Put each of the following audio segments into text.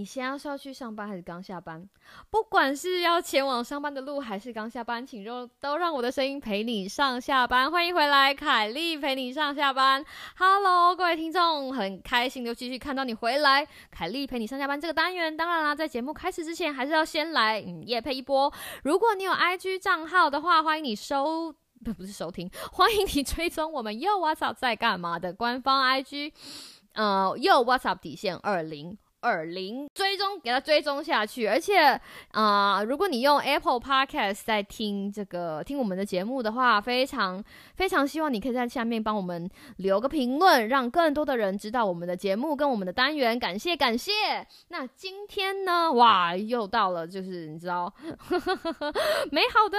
你现在是要去上班还是刚下班？不管是要前往上班的路还是刚下班，请都都让我的声音陪你上下班。欢迎回来，凯莉陪你上下班。Hello，各位听众，很开心又继续看到你回来。凯莉陪你上下班这个单元，当然啦，在节目开始之前，还是要先来嗯夜配一波。如果你有 IG 账号的话，欢迎你收不不是收听，欢迎你追踪我们又 What's Up 在干嘛的官方 IG，呃，又 What's Up 底线二零。二零追踪，给它追踪下去。而且啊，如果你用 Apple Podcast 在听这个听我们的节目的话，非常非常希望你可以在下面帮我们留个评论，让更多的人知道我们的节目跟我们的单元。感谢感谢。那今天呢？哇，又到了，就是你知道 美好的，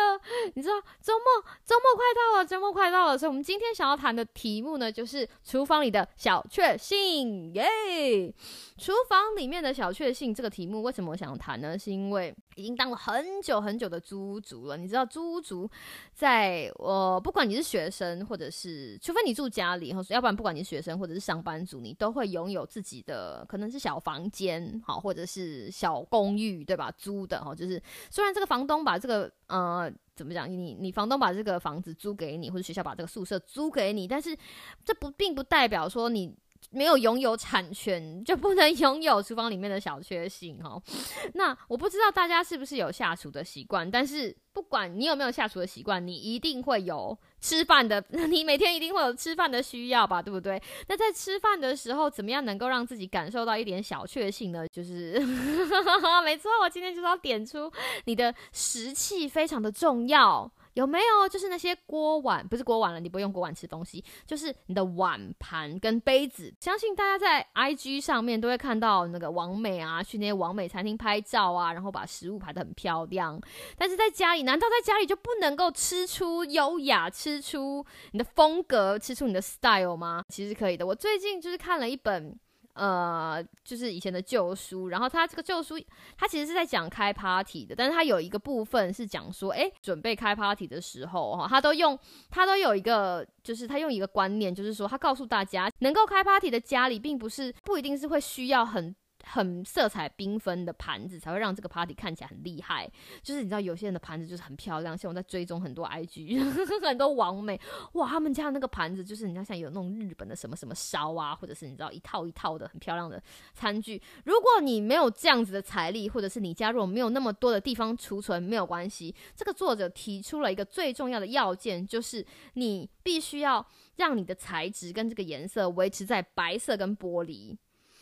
你知道周末周末快到了，周末快到了。所以，我们今天想要谈的题目呢，就是厨房里的小确幸，耶！厨房。里面的小确幸这个题目，为什么我想谈呢？是因为已经当了很久很久的租屋族了。你知道，租屋族在我不管你是学生，或者是除非你住家里，或要不然不管你是学生或者是上班族，你都会拥有自己的可能是小房间，好，或者是小公寓，对吧？租的哈，就是虽然这个房东把这个呃怎么讲，你你房东把这个房子租给你，或者学校把这个宿舍租给你，但是这不并不代表说你。没有拥有产权就不能拥有厨房里面的小确幸哦。那我不知道大家是不是有下厨的习惯，但是不管你有没有下厨的习惯，你一定会有吃饭的，你每天一定会有吃饭的需要吧，对不对？那在吃饭的时候，怎么样能够让自己感受到一点小确幸呢？就是 没错，我今天就是要点出你的食器非常的重要。有没有就是那些锅碗，不是锅碗了，你不用锅碗吃东西，就是你的碗盘跟杯子。相信大家在 IG 上面都会看到那个王美啊，去那些王美餐厅拍照啊，然后把食物排得很漂亮。但是在家里，难道在家里就不能够吃出优雅，吃出你的风格，吃出你的 style 吗？其实可以的。我最近就是看了一本。呃，就是以前的旧书，然后他这个旧书，他其实是在讲开 party 的，但是他有一个部分是讲说，哎，准备开 party 的时候，哈，他都用，他都有一个，就是他用一个观念，就是说，他告诉大家，能够开 party 的家里，并不是不一定是会需要很。很色彩缤纷的盘子才会让这个 party 看起来很厉害。就是你知道，有些人的盘子就是很漂亮，像我在追踪很多 IG，很多网美，哇，他们家的那个盘子就是你要像有那种日本的什么什么烧啊，或者是你知道一套一套的很漂亮的餐具。如果你没有这样子的财力，或者是你家如果没有那么多的地方储存，没有关系。这个作者提出了一个最重要的要件，就是你必须要让你的材质跟这个颜色维持在白色跟玻璃。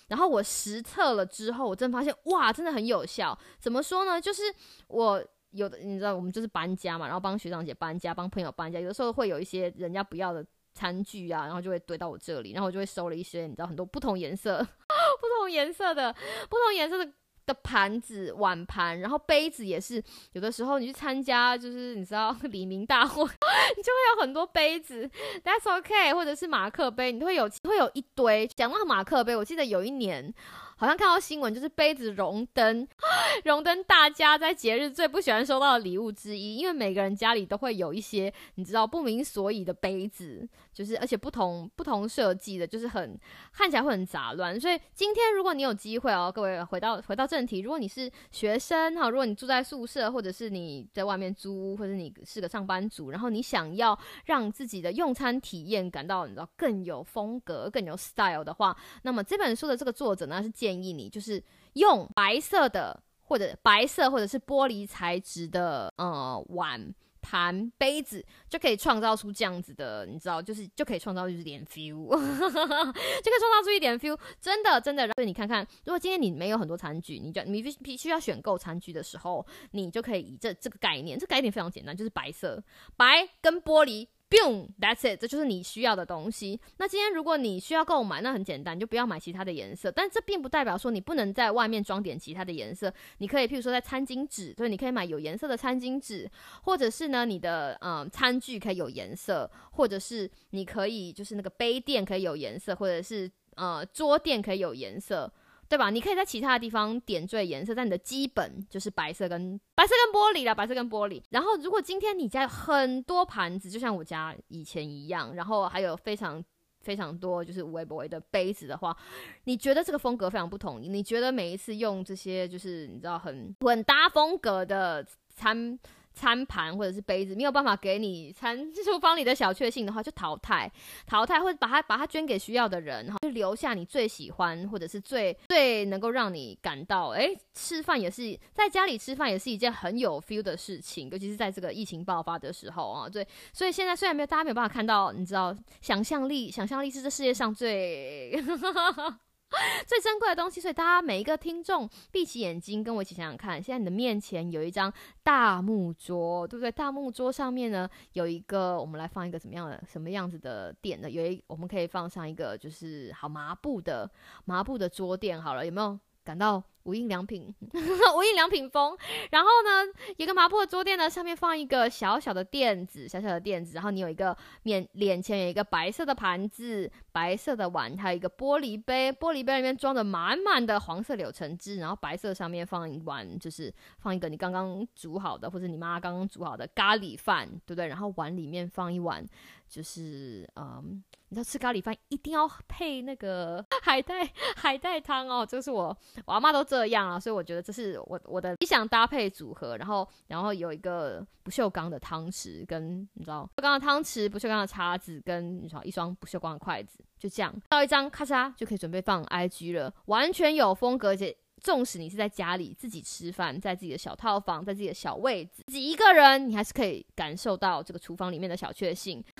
然后我实测了之后，我真的发现哇，真的很有效。怎么说呢？就是我有的，你知道，我们就是搬家嘛，然后帮学长姐搬家，帮朋友搬家，有的时候会有一些人家不要的餐具啊，然后就会堆到我这里，然后我就会收了一些，你知道，很多不同颜色、不同颜色的、不同颜色的。的盘子、碗盘，然后杯子也是。有的时候你去参加，就是你知道 李明大会，你就会有很多杯子，That's OK，或者是马克杯，你会有会有一堆。讲到马克杯，我记得有一年。好像看到新闻，就是杯子荣登，荣登大家在节日最不喜欢收到的礼物之一。因为每个人家里都会有一些你知道不明所以的杯子，就是而且不同不同设计的，就是很看起来会很杂乱。所以今天如果你有机会哦，各位回到回到正题，如果你是学生哈，如果你住在宿舍，或者是你在外面租，或者你是个上班族，然后你想要让自己的用餐体验感到你知道更有风格、更有 style 的话，那么这本书的这个作者呢是建。建议你就是用白色的或者白色或者是玻璃材质的呃碗盘杯子，就可以创造出这样子的，你知道，就是就可以创造出一点 feel，就可以创造出一点 feel，真的真的。所以你看看，如果今天你没有很多餐具，你就你必必须要选购餐具的时候，你就可以以这这个概念，这概念非常简单，就是白色白跟玻璃。，boom，that's it，这就是你需要的东西。那今天如果你需要购买，那很简单，你就不要买其他的颜色。但这并不代表说你不能在外面装点其他的颜色。你可以，譬如说在餐巾纸，对，你可以买有颜色的餐巾纸，或者是呢，你的嗯餐具可以有颜色，或者是你可以就是那个杯垫可以有颜色，或者是呃桌垫可以有颜色。对吧？你可以在其他的地方点缀颜色，但你的基本就是白色跟白色跟玻璃啦，白色跟玻璃。然后，如果今天你家有很多盘子，就像我家以前一样，然后还有非常非常多就是无微不微的杯子的话，你觉得这个风格非常不统一？你觉得每一次用这些就是你知道很混搭风格的餐？餐盘或者是杯子没有办法给你餐厨房里的小确幸的话，就淘汰，淘汰或者把它把它捐给需要的人，哈就留下你最喜欢或者是最最能够让你感到哎，吃饭也是在家里吃饭也是一件很有 feel 的事情，尤其是在这个疫情爆发的时候啊，对，所以现在虽然没有大家没有办法看到，你知道，想象力，想象力是这世界上最。最珍贵的东西，所以大家每一个听众闭起眼睛，跟我一起想想看。现在你的面前有一张大木桌，对不对？大木桌上面呢有一个，我们来放一个怎么样的、什么样子的垫呢？有一，我们可以放上一个，就是好麻布的麻布的桌垫。好了，有没有感到？无印良品，无印良品风。然后呢，一个麻布的桌垫呢，上面放一个小小的垫子，小小的垫子。然后你有一个面脸前有一个白色的盘子、白色的碗，还有一个玻璃杯，玻璃杯里面装着满满的黄色柳橙汁。然后白色上面放一碗，就是放一个你刚刚煮好的，或者你妈刚刚煮好的咖喱饭，对不对？然后碗里面放一碗，就是嗯，你知道吃咖喱饭一定要配那个海带 海带汤哦，这是我我阿妈都这。样啊，所以我觉得这是我我的理想搭配组合。然后，然后有一个不锈钢的汤匙，跟你知道不锈钢的汤匙、不锈钢的叉子，跟你知道一双不锈钢的筷子，就这样到一张咔嚓就可以准备放 IG 了，完全有风格。且纵使你是在家里自己吃饭，在自己的小套房，在自己的小位置，自己一个人，你还是可以感受到这个厨房里面的小确幸。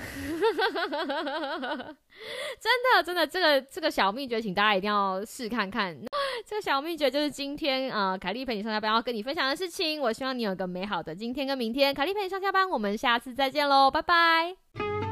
真的，真的，这个这个小秘诀，请大家一定要试看看。这个小秘诀就是今天啊，凯莉陪你上下班要跟你分享的事情。我希望你有个美好的今天跟明天。凯莉陪你上下班，我们下次再见喽，拜拜。